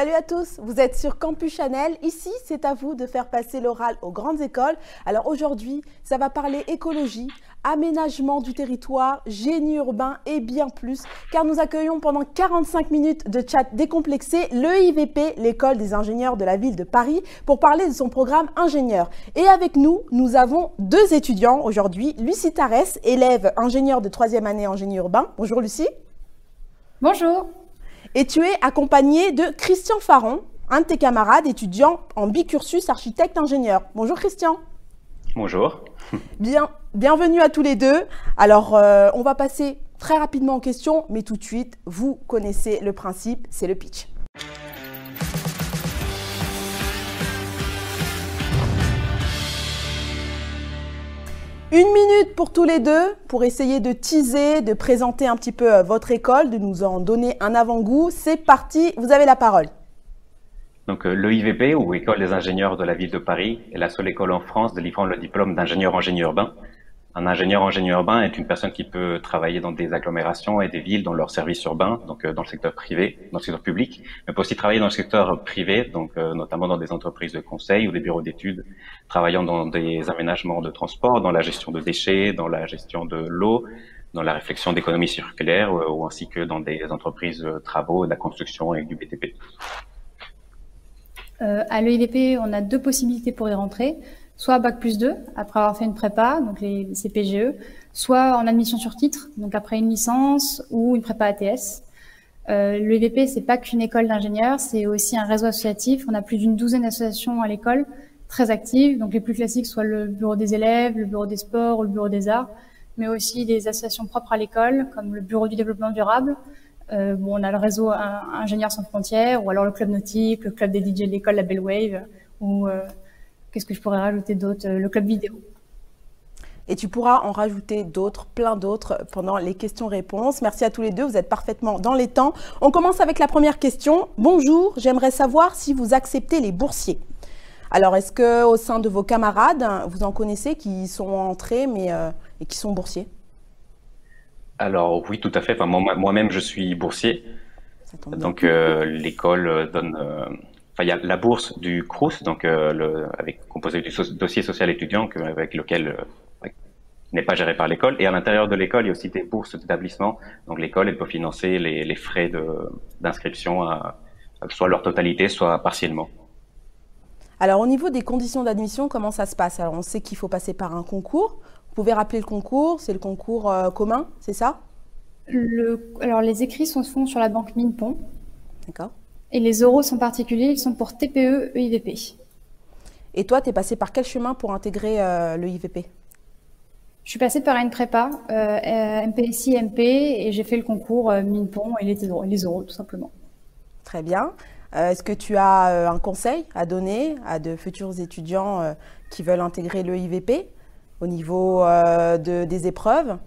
Salut à tous, vous êtes sur Campus Chanel. Ici, c'est à vous de faire passer l'oral aux grandes écoles. Alors aujourd'hui, ça va parler écologie, aménagement du territoire, génie urbain et bien plus, car nous accueillons pendant 45 minutes de chat décomplexé l'EIVP, l'école des ingénieurs de la ville de Paris, pour parler de son programme ingénieur. Et avec nous, nous avons deux étudiants aujourd'hui, Lucie Tarès, élève ingénieur de troisième année en génie urbain. Bonjour Lucie. Bonjour. Et tu es accompagnée de Christian Faron, un de tes camarades étudiant en bicursus architecte ingénieur. Bonjour Christian. Bonjour. Bien, bienvenue à tous les deux. Alors, euh, on va passer très rapidement aux questions, mais tout de suite, vous connaissez le principe, c'est le pitch. Une minute pour tous les deux pour essayer de teaser, de présenter un petit peu euh, votre école, de nous en donner un avant-goût. C'est parti, vous avez la parole. Donc euh, l'EIVP, ou École des ingénieurs de la ville de Paris, est la seule école en France délivrant le diplôme d'ingénieur en génie urbain. Un ingénieur en génie urbain est une personne qui peut travailler dans des agglomérations et des villes dans leur service urbain, donc euh, dans le secteur privé, dans le secteur public, mais peut aussi travailler dans le secteur privé, donc euh, notamment dans des entreprises de conseil ou des bureaux d'études, travaillant dans des aménagements de transport, dans la gestion de déchets, dans la gestion de l'eau, dans la réflexion d'économie circulaire ou ainsi que dans des entreprises travaux, de la construction et du BTP. Euh, à l'EIVP, on a deux possibilités pour y rentrer soit Bac plus 2, après avoir fait une prépa, donc les, CPGE, soit en admission sur titre, donc après une licence ou une prépa ATS. Euh, L'EVP, c'est pas qu'une école d'ingénieurs, c'est aussi un réseau associatif. On a plus d'une douzaine d'associations à l'école, très actives. Donc les plus classiques, soit le bureau des élèves, le bureau des sports ou le bureau des arts, mais aussi des associations propres à l'école, comme le bureau du développement durable. Euh, bon, on a le réseau Ingénieurs sans frontières, ou alors le club nautique, le club des DJ de l'école, la Belle Wave, ou euh, Qu'est-ce que je pourrais rajouter d'autre euh, Le club vidéo? Et tu pourras en rajouter d'autres, plein d'autres, pendant les questions-réponses. Merci à tous les deux, vous êtes parfaitement dans les temps. On commence avec la première question. Bonjour, j'aimerais savoir si vous acceptez les boursiers. Alors, est-ce que au sein de vos camarades, vous en connaissez qui sont entrés mais, euh, et qui sont boursiers? Alors oui, tout à fait. Enfin, moi-même, je suis boursier. Donc, euh, l'école donne il y a la bourse du CRUS, donc euh, le, avec composé du dossier social étudiant, avec lequel euh, n'est pas géré par l'école. Et à l'intérieur de l'école, il y a aussi des bourses d'établissement. Donc l'école, elle peut financer les, les frais d'inscription, soit leur totalité, soit partiellement. Alors au niveau des conditions d'admission, comment ça se passe? Alors on sait qu'il faut passer par un concours. Vous pouvez rappeler le concours, c'est le concours euh, commun, c'est ça? Le, Alors les écrits sont font sur la banque Minpon. D'accord. Et les euros sont particuliers, ils sont pour TPE, EIVP. Et toi, tu es passé par quel chemin pour intégrer euh, le IVP Je suis passée par une prépa, euh, MPSI, MP, et j'ai fait le concours euh, Minpon et les, les euros, tout simplement. Très bien. Euh, est-ce que tu as un conseil à donner à de futurs étudiants qui veulent intégrer le IVP au niveau de, des épreuves?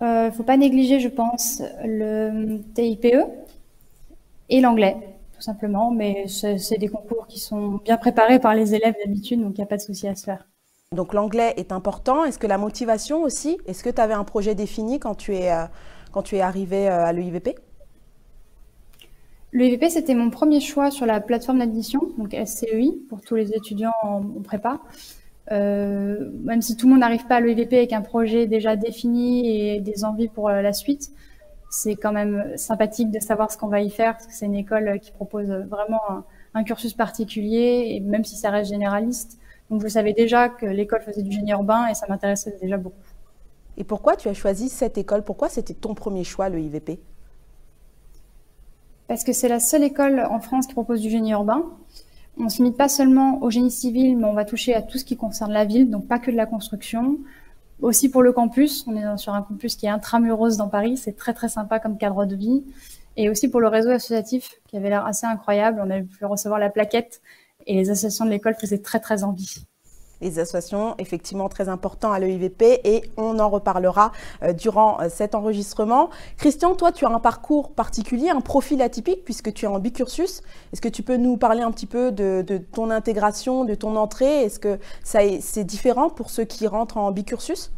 Il ne faut pas négliger, je pense, le TIPE, et l'anglais, tout simplement. Mais c'est des concours qui sont bien préparés par les élèves d'habitude, donc il n'y a pas de souci à se faire. Donc l'anglais est important. Est-ce que la motivation aussi Est-ce que tu avais un projet défini quand tu es, euh, quand tu es arrivé euh, à l'EIVP L'EIVP, c'était mon premier choix sur la plateforme d'admission, donc SCEI, pour tous les étudiants en, prépa. Euh, même si tout le monde n'arrive pas à l'EIVP avec un projet déjà défini et des envies pour la suite, c'est quand même sympathique de savoir ce qu'on va y faire parce que c'est une école qui propose vraiment un, cursus particulier et même si ça reste généraliste. Donc je savais déjà que l'école faisait du génie urbain et ça m'intéressait déjà beaucoup. Et pourquoi tu as choisi cette école? Pourquoi c'était ton premier choix, le IVP Parce que c'est la seule école en France qui propose du génie urbain. On ne se limite pas seulement au génie civil, mais on va toucher à tout ce qui concerne la ville, donc pas que de la construction, aussi pour le campus, on est sur un campus qui est intramuros dans Paris, c'est très très sympa comme cadre de vie. Et aussi pour le réseau associatif qui avait l'air assez incroyable, on a pu recevoir la plaquette et les associations de l'école faisaient très très envie les associations, effectivement très important à l'EIVP et on en reparlera euh, durant euh, cet enregistrement. Christian, toi, tu as un parcours particulier, un profil atypique puisque tu es en bicursus. Est-ce que tu peux nous parler un petit peu de, ton intégration, de ton entrée? Est-ce que c'est différent pour ceux qui rentrent en bicursus?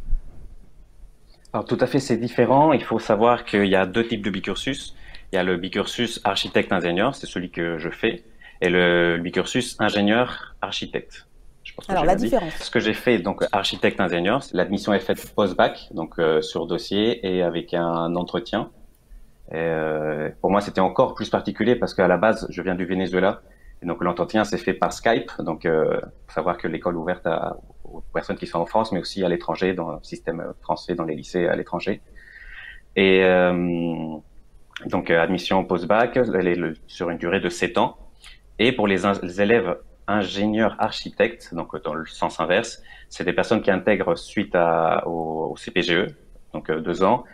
Alors tout à fait, c'est différent. Il faut savoir qu'il y a deux types de bicursus. Il y a le bicursus architecte-ingénieur, c'est celui que je fais, et le bicursus ingénieur-architecte. Alors la différence. Ce que j'ai fait, donc architecte-ingénieur, l'admission est faite post-bac, donc euh, sur dossier et avec un entretien. Et, euh, pour moi, c'était encore plus particulier parce qu'à la base, je viens du Venezuela. Et donc l'entretien s'est fait par Skype. Donc, euh, faut savoir que l'école est ouverte à, aux personnes qui sont en France, mais aussi à l'étranger, dans le système français, dans les lycées à l'étranger. Et euh, donc admission post-bac, elle est sur une durée de 7 ans. Et pour les, les élèves ingénieurs architectes, donc dans le sens inverse, c'est des personnes qui intègrent suite à, au, au CPGE, donc euh, deux ans.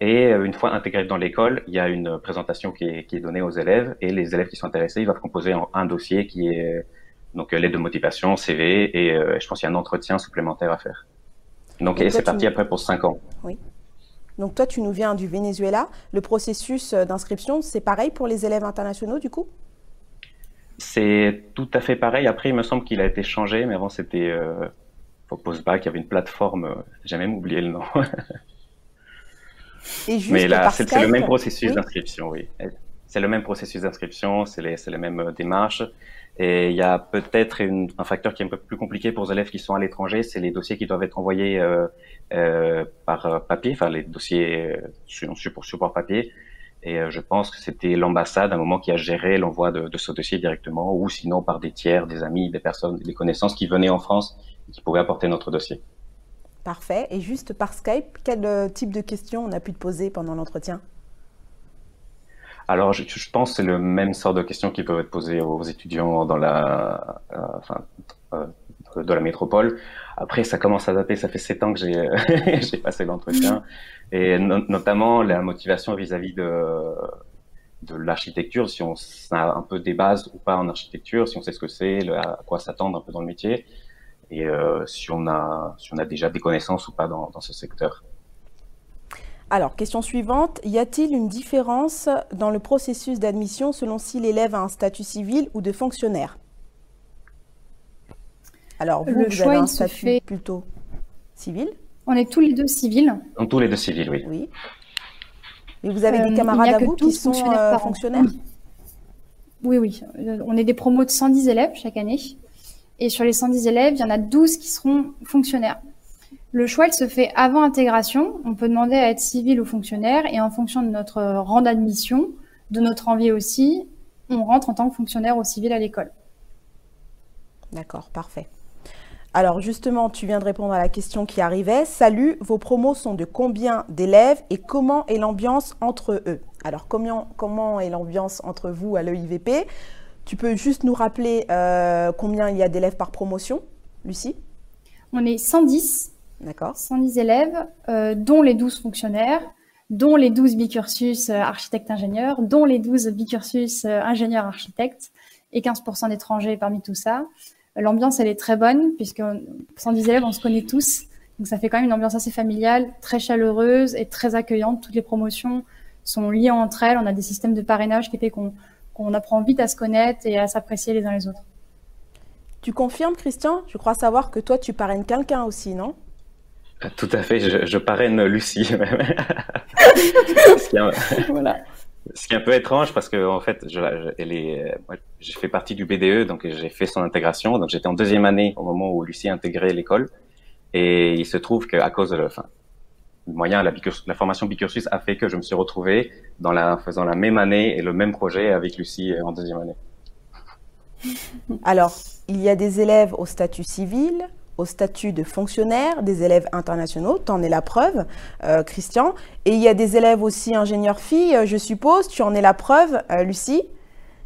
Et euh, une fois intégrés dans l'école, il y a une présentation qui est, qui est, donnée aux élèves et les élèves qui sont intéressés, ils doivent composer un dossier qui est donc l'aide de motivation, CV et euh, je pense qu'il y a un entretien supplémentaire à faire. Donc, et c'est parti après pour cinq ans. Oui. Donc toi, tu nous viens du Venezuela. Le processus d'inscription, c'est pareil pour les élèves internationaux du coup? C'est tout à fait pareil. Après, il me semble qu'il a été changé, mais avant c'était euh, Postbac, il y avait une plateforme, euh, j'ai même oublié le nom. Et juste mais là, c'est le même processus oui. d'inscription, oui. C'est le même processus d'inscription, c'est les, les, mêmes euh, démarches. Et il y a peut-être un facteur qui est un peu plus compliqué pour les élèves qui sont à l'étranger, c'est les dossiers qui doivent être envoyés euh, euh, par papier, enfin les dossiers sur, sur support papier. Et euh, je pense que c'était l'ambassade à un moment qui a géré l'envoi de, de, ce dossier directement, ou sinon par des tiers, des amis, des personnes, des connaissances qui venaient en France et qui pouvaient apporter notre dossier. Parfait. Et juste par Skype, quel euh, type de questions on a pu te poser pendant l'entretien? Alors, je, je, pense que c'est le même sort de questions qui peuvent être posées aux étudiants dans la, euh, enfin, euh, de la métropole. Après, ça commence à dater. Ça fait sept ans que j'ai passé l'entretien, et no notamment la motivation vis-à-vis -vis de de l'architecture, si on a un peu des bases ou pas en architecture, si on sait ce que c'est, à quoi s'attendre un peu dans le métier, et euh, si on a si on a déjà des connaissances ou pas dans, dans ce secteur. Alors, question suivante. Y a-t-il une différence dans le processus d'admission selon si l'élève a un statut civil ou de fonctionnaire? Alors, vous, le vous choix, avez un statut fait- plutôt civil? On est tous les deux civils. Donc tous les deux civils, oui. Oui. Et vous avez Euh, des il camarades à que vous qui 12 sont fonctionnaires euh, fonctionnaires Oui, oui. Euh, On est des promos de 110 élèves chaque année. Et sur les 110 élèves, il y en a 12 qui seront fonctionnaires. Le choix, il se fait avant intégration. On peut demander à être civil ou fonctionnaire. Et en fonction de notre rang d'admission, de notre envie aussi, on rentre en tant que fonctionnaire ou civil à l'école. D'accord, parfait. Alors justement, tu viens de répondre à la question qui arrivait. Salut, vos promos sont de combien d'élèves et comment est l'ambiance entre eux? Alors comment, comment est l'ambiance entre vous à l'EIVP Tu peux juste nous rappeler euh, combien il y a d'élèves par promotion, Lucie? On est 110, D'accord. 110 élèves, euh, dont les 12 fonctionnaires, dont les 12 bicursus euh, architecte-ingénieur, dont les 12 bicursus ingénieur-architecte et 15% d'étrangers parmi tout ça. L'ambiance, elle est très bonne puisque 110 élèves, on se connaît tous. Donc ça fait quand même une ambiance assez familiale, très chaleureuse et très accueillante. Toutes les promotions sont liées entre elles. On a des systèmes de parrainage qui fait qu'on apprend vite à se connaître et à s'apprécier les uns les autres. Tu confirmes, Christian? Je crois savoir que toi, tu parraines quelqu'un aussi, non? Tout à fait, je, je parraine Lucie. Voilà. Ce qui est un peu étrange parce que en fait, je, je- elle est, moi, j'ai fait partie du BDE, donc j'ai fait son intégration. Donc j'étais en deuxième année au moment où Lucie a intégré l'école, et il se trouve qu'à cause de moyen, la, formation bicursus a fait que je me suis retrouvé dans la faisant la même année et le même projet avec Lucie en deuxième année. Alors, il y a des élèves au statut civil, au statut de fonctionnaire, des élèves internationaux, tu en es la preuve, euh, Christian. Et il y a des élèves aussi ingénieurs filles, euh, je suppose, tu en es la preuve, euh, Lucie.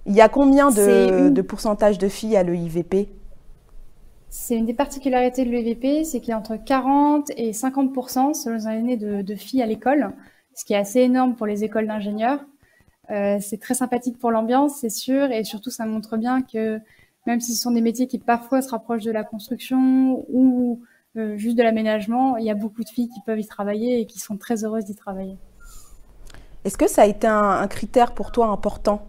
Il y a combien de, de pourcentage de filles à l'EIVP C'est une des particularités de l'EVP, c'est qu'il y a entre 40 et 50% selon les années de, de filles à l'école, ce qui est assez énorme pour les écoles d'ingénieurs. Euh, c'est très sympathique pour l'ambiance, c'est sûr, et surtout ça montre bien que même si ce sont des métiers qui parfois se rapprochent de la construction ou euh, juste de l'aménagement, il y a beaucoup de filles qui peuvent y travailler et qui sont très heureuses d'y travailler. Est-ce que ça a été un, un critère pour toi important?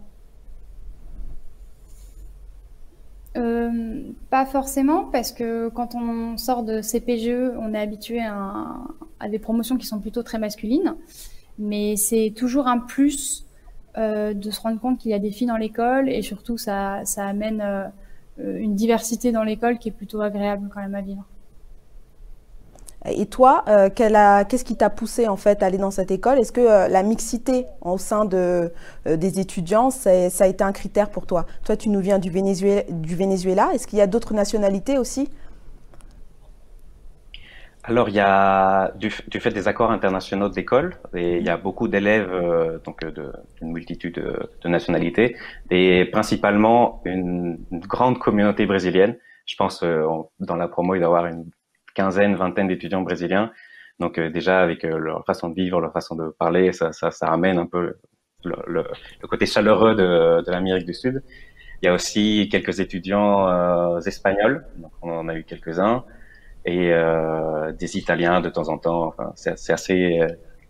Euh, pas forcément, parce que quand on sort de CPGE, on est habitué à, à des promotions qui sont plutôt très masculines. Mais c'est toujours un plus de se rendre compte qu'il y a des filles dans l'école et surtout ça, ça amène une diversité dans l'école qui est plutôt agréable quand même à vivre. Et toi, euh, qu'est-ce qui t'a poussé en fait à aller dans cette école? Est-ce que euh, la mixité au sein de, euh, des étudiants, ça a été un critère pour toi? Toi, tu nous viens. Du Venezuela. Est-ce qu'il y a d'autres nationalités aussi alors, il y a du, fait des accords internationaux de l'école, il y a beaucoup d'élèves donc d'une multitude de, nationalités, et principalement une, une, grande communauté brésilienne. Je pense dans la promo, il doit y avoir une quinzaine, vingtaine d'étudiants brésiliens. Donc euh, déjà avec euh, leur façon de vivre, leur façon de parler, ça, ça, ça ramène un peu le, le, le côté chaleureux de, de l'Amérique du Sud. Il y a aussi quelques étudiants euh, espagnols, donc on en a eu quelques-uns, et euh, des Italiens de temps en temps. C'est assez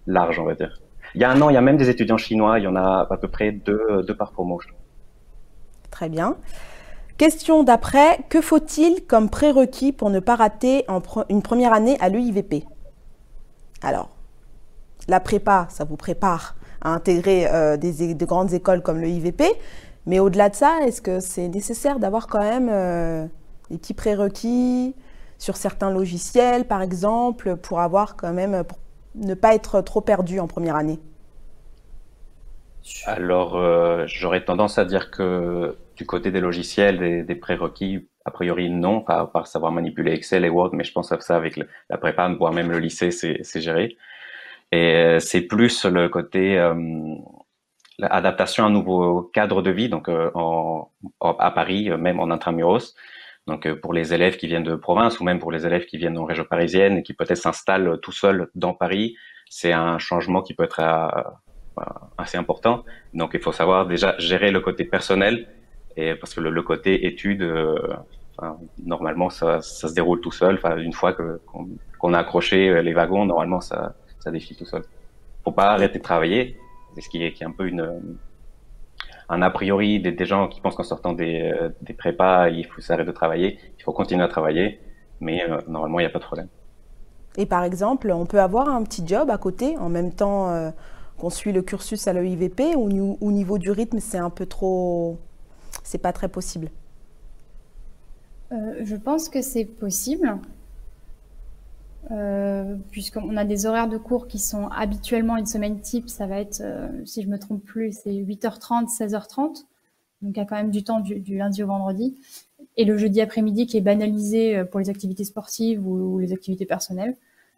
large, on va dire. Il y a un an, il y a même des étudiants chinois. Il y en a à peu près deux, par promo. Très bien. Question d'après, que faut-il comme prérequis pour ne pas rater une première année à l'EIVP Alors, la prépa, ça vous prépare à intégrer euh, des, de grandes écoles comme l'EIVP, mais au-delà de ça, est-ce que c'est nécessaire d'avoir quand même euh, des petits prérequis? Sur certains logiciels, par exemple, pour avoir quand même, pour ne pas être trop perdu en première année Alors, euh, j'aurais tendance à dire que du côté des logiciels, des, prérequis, a priori non, pas par savoir manipuler Excel et Word, mais je pense que ça avec la prépa, voire même le lycée, c'est géré. Et euh, c'est plus le côté euh, l'adaptation à un nouveau cadre de vie, donc euh, à Paris, même en intramuros. Donc pour les élèves qui viennent de province ou même pour les élèves qui viennent en région parisienne et qui peut-être s'installent tout seuls dans Paris, c'est un changement qui peut être assez important. Donc il faut savoir déjà gérer le côté personnel et parce que le, côté étude, euh, normalement, ça, ça, se déroule tout seul. Enfin, une fois que qu'on a accroché euh, les wagons, normalement, ça, ça défile tout seul. Faut pas arrêter de travailler. C'est ce qui est, qui est un peu une un a priori des, des gens qui pensent qu'en sortant des, euh, des prépas, il faut s'arrêter de travailler. Il faut continuer à travailler, mais normalement, il n'y a pas de problème. Et par exemple, on peut avoir un petit job à côté en même temps qu'on suit le cursus à l'EIVP ou au niveau du rythme, c'est un peu trop c'est pas très possible? Euh, Je pense que c'est possible. Euh, puisqu'on a des horaires de cours qui sont habituellement une semaine type, ça va être, euh, si je me trompe plus, c'est 8h30, 16h30. Donc il y a quand même du temps du, lundi au vendredi. Et le jeudi après-midi qui est banalisé pour les activités sportives ou, les activités personnelles.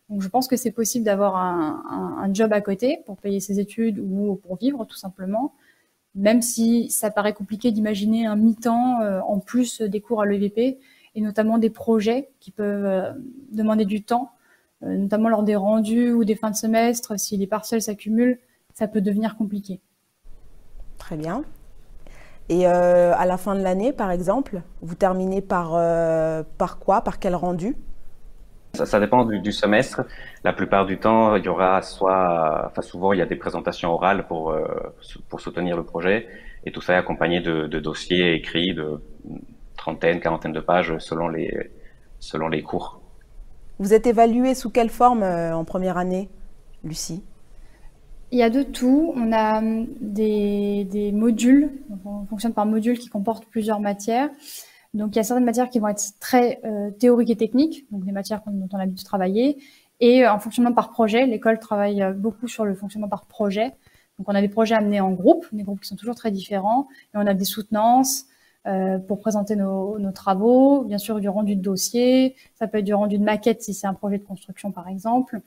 Donc je pense que c'est possible d'avoir un, job à côté pour payer ses études ou pour vivre tout simplement même si ça paraît compliqué d'imaginer un mi-temps euh, en plus des cours à l'EVP, et notamment des projets qui peuvent euh, demander du temps, euh, notamment lors des rendus ou des fins de semestre, si les parcelles s'accumulent, ça peut devenir compliqué. Très bien. Et à la fin de l'année, par exemple, vous terminez par, par quoi? Par quel rendu? Ça, dépend du, semestre. La plupart du temps, il y aura soit, enfin souvent, il y a des présentations orales pour euh, pour soutenir le projet, et tout ça est accompagné de, dossiers écrits de trentaine, quarantaine de pages selon les selon les cours. Vous êtes évalué sous quelle forme euh, en première année, Lucie? Il y a de tout. On a hum, des, modules, on fonctionne par modules qui comportent plusieurs matières. Donc, il y a certaines matières qui vont être très euh, théoriques et techniques, donc des matières dont on a l'habitude de travailler. Et euh, en fonctionnement par projet, l'école travaille beaucoup sur le fonctionnement par projet. Donc, on a des projets amenés en groupe, des groupes qui sont toujours très différents. Et on a des soutenances euh, pour présenter nos, nos, travaux, bien sûr du rendu de dossier. Ça peut être du rendu de maquette si c'est un projet de construction, par exemple.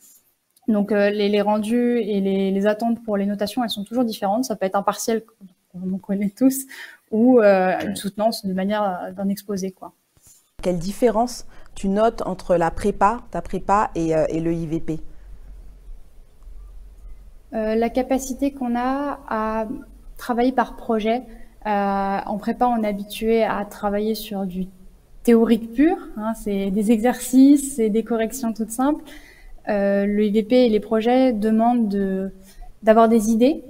Donc, les, les, rendus et les, les attentes pour les notations, elles sont toujours différentes. Ça peut être un partiel on connaît tous, ou euh, une soutenance de manière euh, d'un exposé. Quoi. Quelle différence tu notes entre la prépa, ta prépa et, euh, le IVP La capacité qu'on a à travailler par projet. En prépa, on est habitué à travailler sur du théorique pur. Hein, c'est des exercices, c'est des corrections toutes simples. le IVP et les projets demandent de, d'avoir des idées,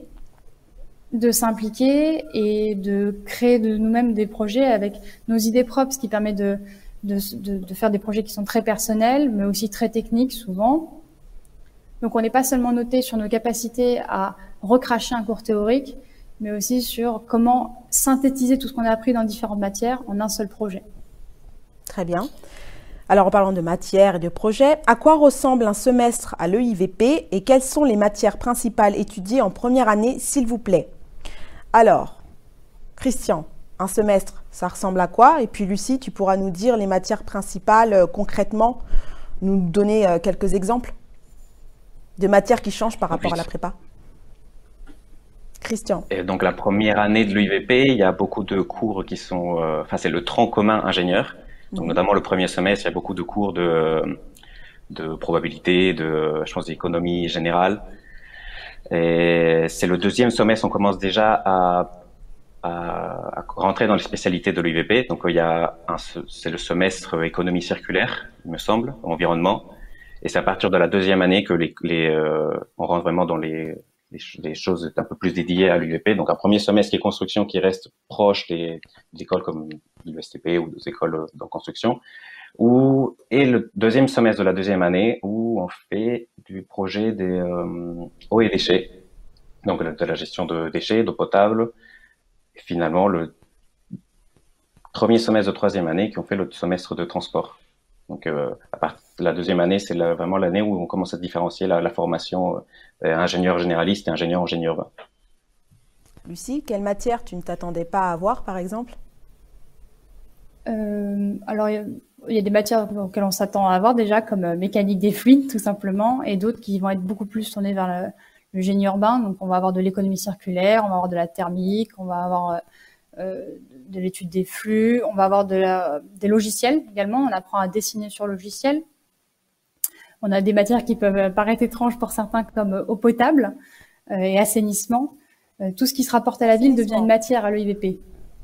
de s'impliquer et de créer de nous-mêmes des projets avec nos idées propres, ce qui permet de, de, de, faire des projets qui sont très personnels, mais aussi très techniques souvent. Donc on n'est pas seulement noté sur nos capacités à recracher un cours théorique, mais aussi sur comment synthétiser tout ce qu'on a appris dans différentes matières en un seul projet. Très bien. Alors en parlant de matières et de projets, à quoi ressemble un semestre à l'EIVP et quelles sont les matières principales étudiées en première année, s'il vous plaît? Alors, Christian, un semestre, ça ressemble à quoi? Et puis Lucie, tu pourras nous dire les matières principales euh, concrètement, nous donner euh, quelques exemples de matières qui changent par rapport à la prépa. Christian. Et donc la première année de l'UIVP, il y a beaucoup de cours qui sont, euh, enfin c'est le tronc commun ingénieur. Donc mhm. notamment le premier semestre, il y a beaucoup de cours de, de probabilité, de, je pense, d'économie générale. Et c'est le deuxième semestre, on commence déjà à à, rentrer dans les spécialités de l'UVP. Donc il y a c'est le semestre économie circulaire, il me semble, environnement, et c'est à partir de la deuxième année que les, les euh, on rentre vraiment dans les, les, choses un peu plus dédiées à l'UVP. Donc un premier semestre qui est construction qui reste proche des, écoles comme l'USTP ou des écoles de construction. Et le deuxième semestre de la deuxième année où on fait du projet des euh, eau et déchets, donc de la gestion de déchets, d'eau potable, et finalement le premier semestre de troisième année qui ont fait le semestre de transport. Donc, euh, à partir de la deuxième année, c'est vraiment l'année où on commence à différencier la, formation euh, ingénieur généraliste et ingénieur ingénieur Lucie, quelle matière tu ne t'attendais pas à avoir, par exemple? Euh, Alors, il y, a des matières auxquelles on s'attend à avoir déjà, comme mécanique des fluides, tout simplement, et d'autres qui vont être beaucoup plus tournées vers le, le génie urbain. Donc, on va avoir de l'économie circulaire, on va avoir de la thermique, on va avoir euh, euh, de l'étude des flux, on va avoir de la, des logiciels également. On apprend à dessiner sur logiciel. On a des matières qui peuvent paraître étranges pour certains, comme eau potable euh, et assainissement. tout ce qui se rapporte à la ville devient une matière à l'EIVP.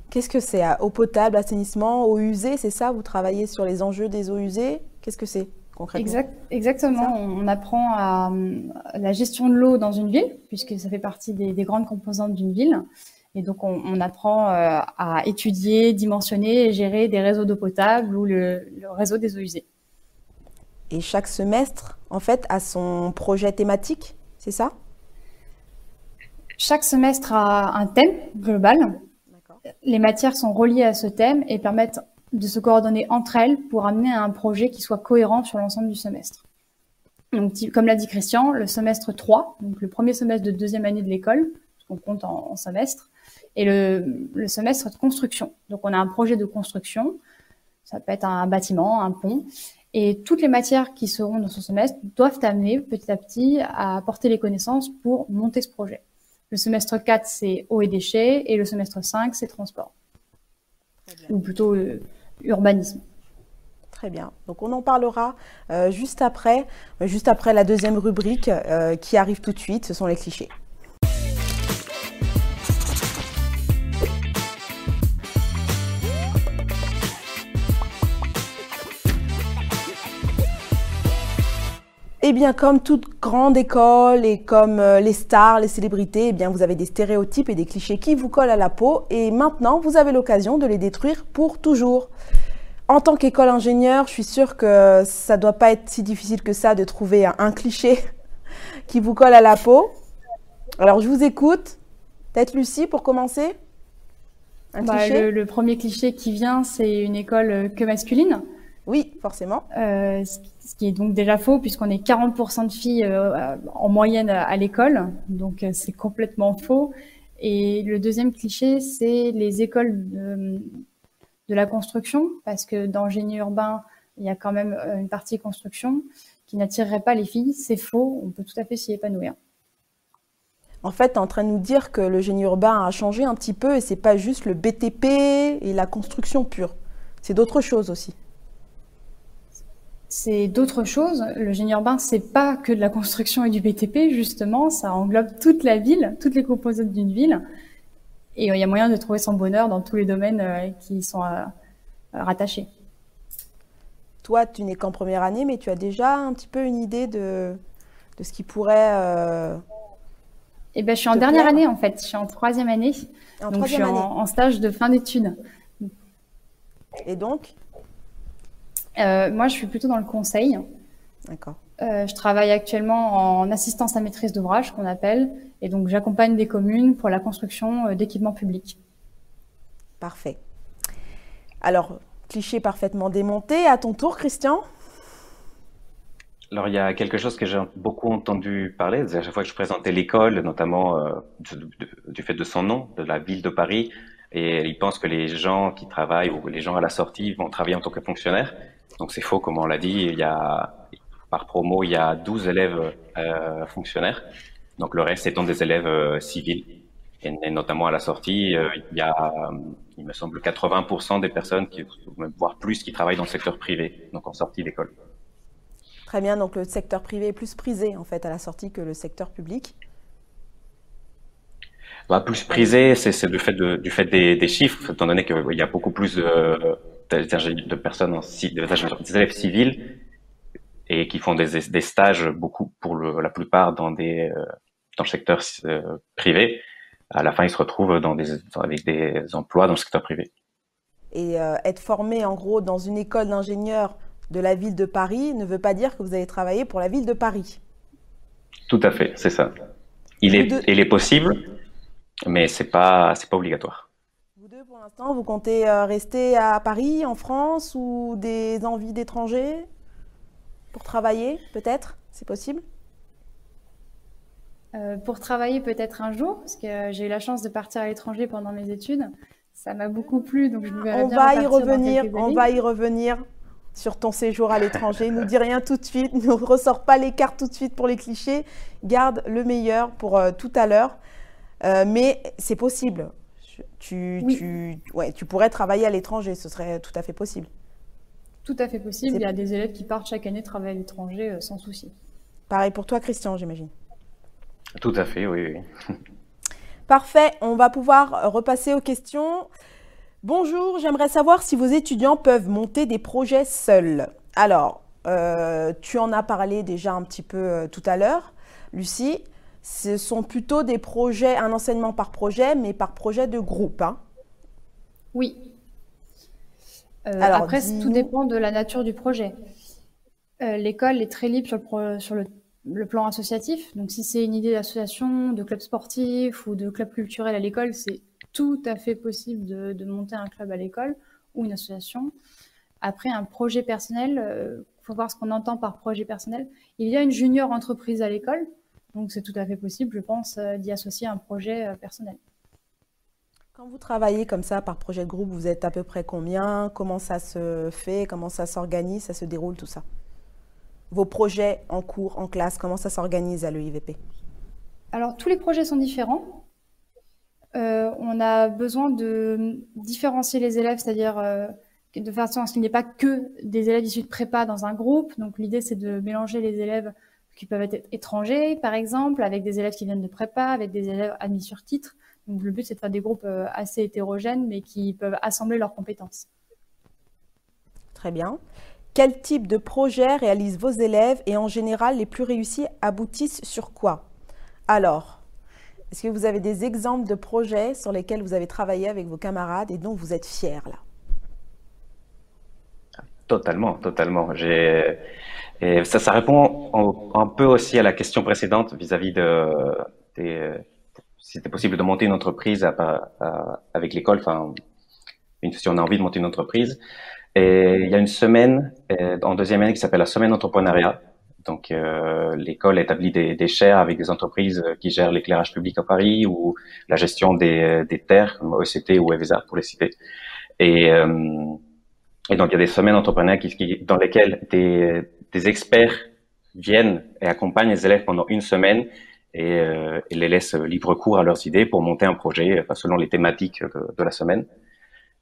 Qu'est-ce que c'est Eau potable, assainissement, eau usée, c'est ça? Vous travaillez sur les enjeux des eaux usées? Qu'est-ce que c'est exactement. On apprend à, la gestion de l'eau dans une ville, puisque ça fait partie des, grandes composantes d'une ville. Et donc, on, apprend euh, à étudier, dimensionner et gérer des réseaux d'eau potable ou le, réseau des eaux usées. Et chaque semestre, en fait, a son projet thématique, c'est ça? Chaque semestre a un thème global. Les matières sont reliées à ce thème et permettent de se coordonner entre elles pour amener à un projet qui soit cohérent sur l'ensemble du semestre. Donc, comme l'a dit Christian, le semestre 3, donc le premier semestre de deuxième année de l'école, qu'on compte en, semestre, et le, le, semestre de construction. Donc, on a un projet de construction, ça peut être un bâtiment, un pont, et toutes les matières qui seront dans ce semestre doivent amener petit à petit à apporter les connaissances pour monter ce projet. Le semestre 4, c'est eau et déchets, et le semestre 5, c'est transport. Ou plutôt euh, urbanisme. Très bien. Donc on en parlera euh, juste après, juste après la deuxième rubrique euh, qui arrive tout de suite. Ce sont les clichés. Eh bien, comme toute grande école et comme les stars, les célébrités, eh bien, vous avez des stéréotypes et des clichés qui vous collent à la peau. Et maintenant, vous avez l'occasion de les détruire pour toujours en tant qu'école ingénieur, je suis sûre que ça ne doit pas être si difficile que ça de trouver un, cliché qui vous colle à la peau. Alors, je vous écoute. Peut-être Lucie pour commencer? Bah, le, premier cliché qui vient, c'est une école euh, que masculine. Oui, forcément. Euh, ce qui est donc déjà faux, puisqu'on est 40% de filles euh, en moyenne à l'école. Donc, c'est complètement faux. Et le deuxième cliché, c'est les écoles de, de la construction, parce que dans génie urbain, il y a quand même euh, une partie construction qui n'attirerait pas les filles. C'est faux, on peut tout à fait s'y épanouir. En fait, tu es en train de nous dire que le génie urbain a changé un petit peu et c'est pas juste le BTP et la construction pure. C'est d'autres choses aussi. C'est d'autres choses. Le génie urbain, c'est pas que de la construction et du BTP, justement. Ça englobe toute la ville, toutes les composantes d'une ville. Et euh, il y a moyen de trouver son bonheur dans tous les domaines euh, qui sont euh, rattachés. Toi, tu n'es qu'en première année, mais tu as déjà un petit peu une idée de, de ce qui pourrait. eh ben, je suis en dernière année en fait. Je suis en troisième année. En donc, je suis en, stage de fin d'études. Et donc? Moi, je suis plutôt dans le conseil. D'accord. je travaille actuellement en assistance à maîtrise d'ouvrage, qu'on appelle, et donc j'accompagne des communes pour la construction d'équipements publics. Parfait. Alors, cliché parfaitement démonté. À ton tour, Christian alors, il y a quelque chose que j'ai beaucoup entendu parler. À chaque fois que je présentais l'école, notamment euh, du, fait de son nom, de la ville de Paris, et ils pensent que les gens qui travaillent ou les gens à la sortie vont travailler en tant que fonctionnaires. Donc, c'est faux, comme on l'a dit. Il y a, par promo, il y a 12 élèves euh, fonctionnaires. Donc, le reste étant des élèves euh, civils. Et, notamment à la sortie, euh, il y a, il me semble, 80% des personnes, qui, voire plus, qui travaillent dans le secteur privé, donc en sortie d'école. Très bien, donc le secteur privé est plus prisé en fait à la sortie que le secteur public. Bah, plus prisé, c'est du fait, de, du fait des, chiffres, étant donné qu'il y a beaucoup plus de, de personnes, en, des élèves civils et qui font des, des stages beaucoup pour le, la plupart dans des euh, dans le secteur euh, privé. À la fin, ils se retrouvent dans des, avec des emplois dans le secteur privé. Et euh, être formé en gros dans une école d'ingénieurs de la ville de Paris ne veut pas dire que vous allez travailler pour la ville de Paris. Tout à fait, c'est ça. Il est, il est possible, mais c'est pas, c'est pas obligatoire. Pour l'instant, vous comptez euh, rester à Paris, en France, ou des envies d'étrangers pour travailler, peut-être C'est possible? Euh, Pour travailler peut-être un jour, parce que j'ai eu la chance de partir à l'étranger pendant mes études. Ça m'a beaucoup plu, donc je me on va y revenir. On va y revenir sur ton séjour à l'étranger. nous dis rien tout de suite, ne ressort pas les cartes tout de suite pour les clichés. Garde le meilleur pour euh, tout à l'heure. Euh, mais c'est possible. Tu, tu, ouais, tu pourrais travailler à l'étranger, ce serait tout à fait possible. Tout à fait possible. Il y a des élèves qui partent chaque année travailler à l'étranger euh, sans souci. Pareil pour toi, Christian, j'imagine. Tout à fait, oui. oui. Parfait. On va pouvoir repasser aux questions. Bonjour, j'aimerais savoir si vos étudiants peuvent monter des projets seuls. Alors, euh, tu en as parlé déjà un petit peu euh, tout à l'heure, Lucie. Ce sont plutôt des projets, un enseignement par projet, mais par projet de groupe. Hein. oui. Euh, après, tout dépend de la nature du projet. L'école est très libre sur le, plan associatif. Donc, si c'est une idée d'association, de club sportif ou de club culturel à l'école, c'est tout à fait possible de, monter un club à l'école ou une association. Après, un projet personnel, il euh, faut voir ce qu'on entend par projet personnel. Il y a une junior entreprise à l'école, donc c'est tout à fait possible, je pense, euh, d'y associer un projet euh, personnel. Quand vous travaillez comme ça par projet de groupe, vous êtes à peu près combien? Comment ça se fait? Comment ça s'organise? Ça se déroule tout ça? Vos projets en cours, en classe, comment ça s'organise à l'EIVP Alors, tous les projets sont différents. Euh, on a besoin de différencier les élèves, c'est-à-dire euh, de façon à ce qu'il n'y ait pas que des élèves issus de prépa dans un groupe. Donc l'idée, c'est de mélanger les élèves qui peuvent être étrangers, par exemple, avec des élèves qui viennent de prépa, avec des élèves admis sur titre. Donc le but, c'est de faire des groupes euh, assez hétérogènes, mais qui peuvent assembler leurs compétences. Très bien. Quel type de projet réalisent vos élèves et en général, les plus réussis aboutissent sur quoi? Alors, est-ce que vous avez des exemples de projets sur lesquels vous avez travaillé avec vos camarades et dont vous êtes fiers là? Totalement, totalement. J'ai et ça, ça répond un, peu aussi à la question précédente vis-à-vis de, si c'était possible de monter une entreprise avec l'école, enfin, si on a envie de monter une entreprise. Et il y a une semaine euh, en deuxième année qui s'appelle la semaine entrepreneuriat donc, euh, l'école établit des, des chaires avec des entreprises qui gèrent l'éclairage public à Paris ou la gestion des, des terres, comme ECT ou EVESA pour les citer. Et, euh, et donc, il y a des semaines entrepreneurs qui, dans lesquelles des, des experts viennent et accompagnent les élèves pendant une semaine et, euh, et, les laissent libre cours à leurs idées pour monter un projet selon les thématiques de, de la semaine.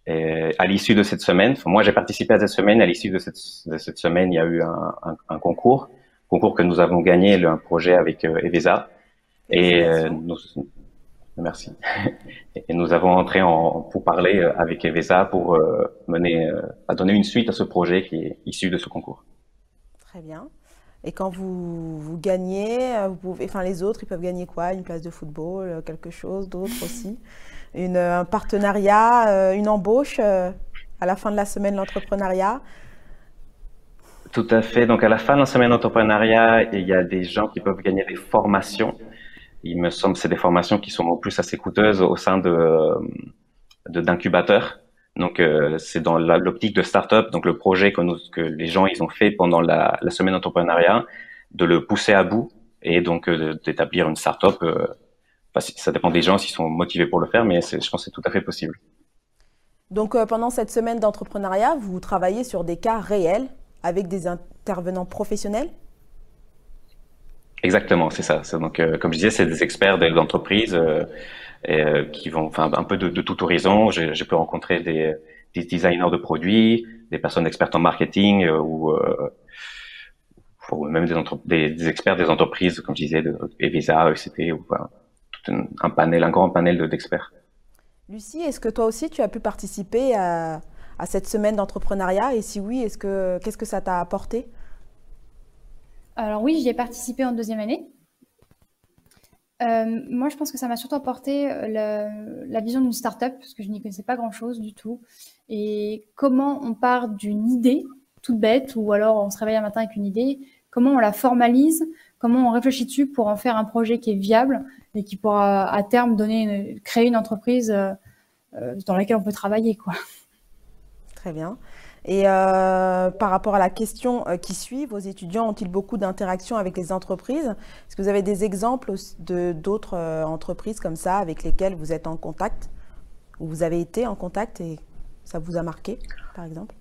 Et à l'issue de cette semaine, moi j'ai participé à cette semaine. À l'issue de cette, de cette, semaine, il y a eu un, un, un concours concours que nous avons gagné, un projet avec euh, Evesa. Et euh, nous, merci. Et nous avons entré en pour parler euh, avec Evesa pour mener à donner une suite à ce projet qui est issu de ce concours. Très bien. Et quand vous, vous gagnez, vous pouvez, enfin les autres, ils peuvent gagner quoi? Une place de football, quelque chose d'autre aussi? Une, Un partenariat, une embauche à la fin de la semaine, l'entrepreneuriat? Tout à fait. Donc, à la fin de la semaine d'entrepreneuriat, il y a des gens qui peuvent gagner des formations. Il me semble que c'est des formations qui sont en plus assez coûteuses au sein de d'incubateurs. Donc, euh, c'est dans l'optique de start-up, donc le projet que, les gens ils ont fait pendant la, semaine d'entrepreneuriat, de le pousser à bout et donc euh, d'établir une start-up. Euh, ça dépend des gens s'ils sont motivés pour le faire, mais je pense que c'est tout à fait possible. Donc, pendant cette semaine d'entrepreneuriat, vous travaillez sur des cas réels avec des intervenants professionnels? Exactement, c'est ça. Donc, comme je disais, c'est des experts d'entreprise et, euh, qui vont, enfin, un peu de, tout horizon. J'ai pu rencontrer des, des, designers de produits, des personnes expertes en marketing euh, ou, euh, même des, experts des entreprises, comme je disais, de Evisa, ECT, un, panel, un grand panel d'experts. Lucie, est-ce que toi aussi tu as pu participer à, cette semaine d'entrepreneuriat? Et si oui, est-ce que qu'est-ce que ça t'a apporté? Alors oui, j'y ai participé en deuxième année. Euh, moi, je pense que ça m'a surtout apporté euh, la, vision d'une startup, parce que je n'y connaissais pas grand-chose du tout. Et comment on part d'une idée toute bête, ou alors on se réveille un matin avec une idée, comment on la formalise, comment on réfléchit dessus pour en faire un projet qui est viable et qui pourra à terme créer une entreprise euh, dans laquelle on peut travailler. Quoi. Très bien. Et euh, par rapport à la question euh, qui suit, vos étudiants ont-ils beaucoup d'interactions avec les entreprises? Est-ce que vous avez des exemples de d'autres euh, entreprises comme ça avec lesquelles vous êtes en contact? Ou vous avez été en contact et ça vous a marqué, par exemple?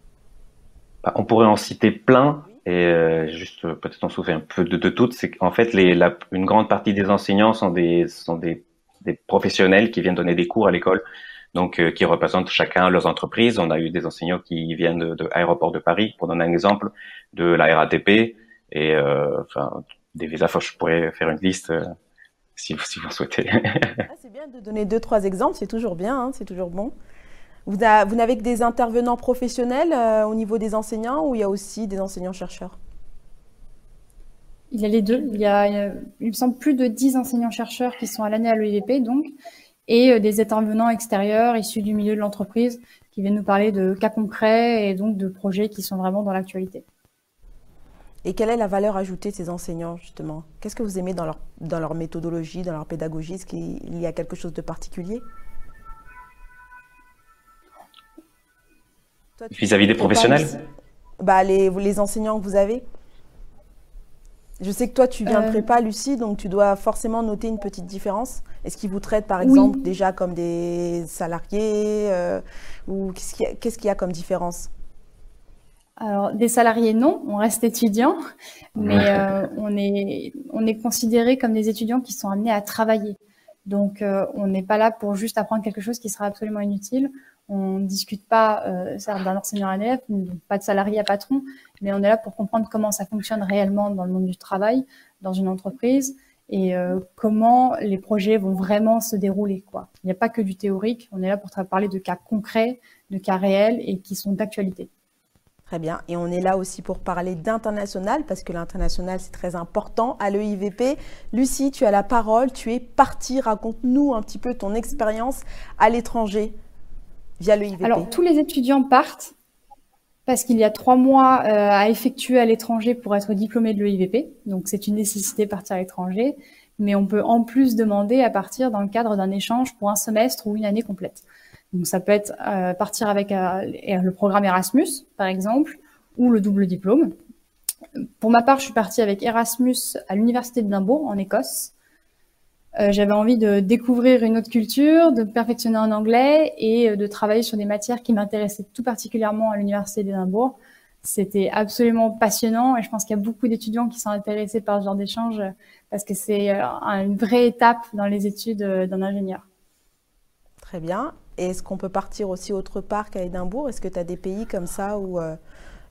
Bah, On pourrait en citer plein. Et juste peut-être on souffle un peu de, de toutes, c'est qu'en fait les, la, une grande partie des enseignants sont des sont des, des professionnels qui viennent donner des cours à l'école donc euh, qui représentent chacun leurs entreprises. On a eu des enseignants qui viennent de, de Aéroport de Paris, pour donner un exemple, de la RATP et euh, enfin des visas. Je pourrais faire une liste euh, si, si, vous souhaitez. ah, c'est bien de donner deux trois exemples, c'est toujours bien, hein, c'est toujours bon. Vous, vous n'avez que des intervenants professionnels au niveau des enseignants ou il y a aussi des enseignants-chercheurs Il y a les deux. Il y a, il me semble, plus de 10 enseignants-chercheurs qui sont à l'année à l'EIVP, donc, et euh, des intervenants extérieurs issus du milieu de l'entreprise qui viennent nous parler de cas concrets et donc de projets qui sont vraiment dans l'actualité. Et quelle est la valeur ajoutée de ces enseignants, justement? Qu'est-ce que vous aimez dans leur, dans leur méthodologie, dans leur pédagogie? Est-ce qu'il y a quelque chose de particulier? Vis-à-vis des professionnels? bah, les, les enseignants que vous avez? Je sais que toi, tu viens de euh. prépa, Lucie, donc tu dois forcément noter une petite différence. Est-ce qu'ils vous traitent, par exemple, déjà comme des salariés euh, Ou qu'est-ce qu'il y, a comme différence? Alors, des salariés, non, on reste étudiants, mais euh, on est, on est considérés comme des étudiants qui sont amenés à travailler. Donc, on n'est pas là pour juste apprendre quelque chose qui sera absolument inutile. On ne discute pas, euh, d'un enseignant à élève, pas de salarié à patron, mais on est là pour comprendre comment ça fonctionne réellement dans le monde du travail, dans une entreprise, et euh, comment les projets vont vraiment se dérouler. Quoi. Il n'y a pas que du théorique, on est là pour parler de cas concrets, de cas réels et qui sont d'actualité. Très bien. Et on est là aussi pour parler d'international, parce que l'international, c'est très important à l'EIVP. Lucie, tu as la parole, tu es partie, raconte-nous un petit peu ton expérience à l'étranger Alors, tous les étudiants partent parce qu'il y a trois mois euh, à effectuer à l'étranger pour être diplômé de l'EIVP. Donc, c'est une nécessité de partir à l'étranger. Mais on peut en plus demander à partir dans le cadre d'un échange pour un semestre ou une année complète. Donc, ça peut être euh, partir avec euh, le programme Erasmus, par exemple, ou le double diplôme. Pour ma part, je suis partie avec Erasmus à l'Université de d'Edimbourg, en Écosse. Euh, j'avais envie de découvrir une autre culture, de perfectionner en anglais et euh, de travailler sur des matières qui m'intéressaient tout particulièrement à l'université d'Édimbourg. C'était absolument passionnant et je pense qu'il y a beaucoup d'étudiants qui sont intéressés par ce genre d'échange parce que c'est euh, une vraie étape dans les études d'un ingénieur. Très bien. Et est-ce qu'on peut partir aussi autre part qu'à Édimbourg? Est-ce que tu as des pays comme ça où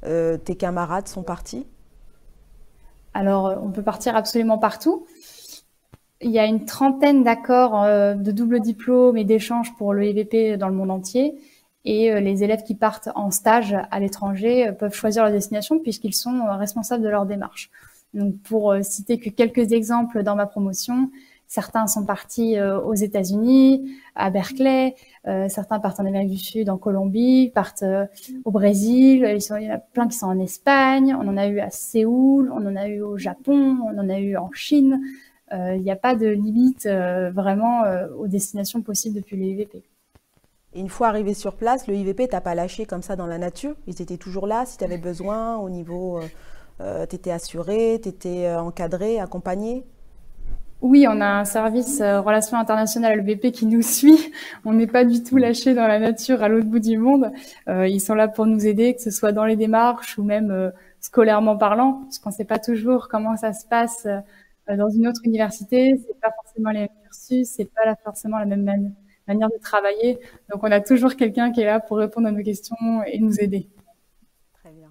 tes camarades sont partis? Alors, on peut partir absolument partout il y a une trentaine d'accords euh, de double diplôme et d'échanges pour le EVP dans le monde entier. Et euh, les élèves qui partent en stage à l'étranger euh, peuvent choisir leur destination puisqu'ils sont responsables de leur démarche. Donc, pour citer que quelques exemples dans ma promotion, Certains sont partis aux États-Unis, à Berkeley. certains partent en Amérique du Sud, en Colombie, partent au Brésil. Il, il y en a plein qui sont en Espagne. On en a eu à Séoul. On en a eu au Japon. On en a eu en Chine. Il n'y a pas de limite vraiment aux destinations possibles depuis les IVP. Et une fois arrivé sur place, le IVP t'a pas lâché comme ça dans la nature? Ils étaient toujours là si tu avais besoin au niveau. Euh, euh tu étais assuré, tu étais euh, encadré, accompagné? Oui, on a un service euh, relations internationales à qui nous suit. On n'est pas du tout lâché dans la nature à l'autre bout du monde. Euh, ils sont là pour nous aider, que ce soit dans les démarches ou même euh, scolairement parlant, parce qu'on ne sait pas toujours comment ça se passe dans une autre université. C'est pas forcément les mêmes cursus, c'est pas forcément la même manière de travailler. Donc on a toujours quelqu'un qui est là pour répondre à nos questions et nous aider. Très bien.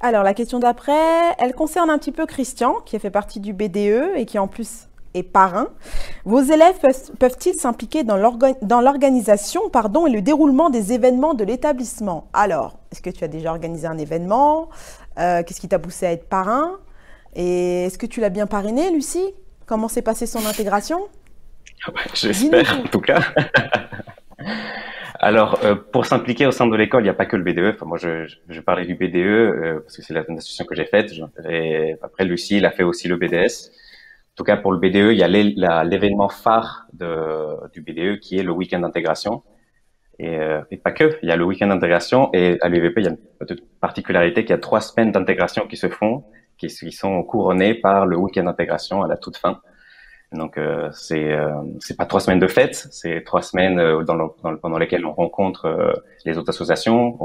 Alors la question d'après, elle concerne un petit peu Christian, qui a fait partie du BDE et qui en plus est parrain. Vos élèves peuvent-ils s'impliquer dans l'organisation et le déroulement des événements de l'établissement? Alors, est-ce que tu as déjà organisé un événement? Euh, Qu'est-ce qui t'a poussé à être parrain? Et est-ce que tu l'as bien parrainé, Lucie? Comment s'est passée son intégration? Ah j'espère en tout cas. Alors, euh, pour s'impliquer au sein de l'école, il n'y a pas que le BDE. Enfin, moi, je, je, parlais du BDE euh, parce que c'est l'association que j'ai faite. Et après, Lucie, il a fait aussi le BDS. En tout cas, pour le BDE, il y a l'événement phare de, du BDE qui est le week-end d'intégration. Et, euh, et, pas que, il y a le week-end d'intégration et à l'UVP, il y a une particularité qu'il y a trois semaines d'intégration qui se font, qui, sont couronnées par le week-end d'intégration à la toute fin. Donc euh, c'est euh, c'est pas trois semaines de fête, c'est trois semaines euh, dans, dans, pendant lesquelles on rencontre euh, les autres associations.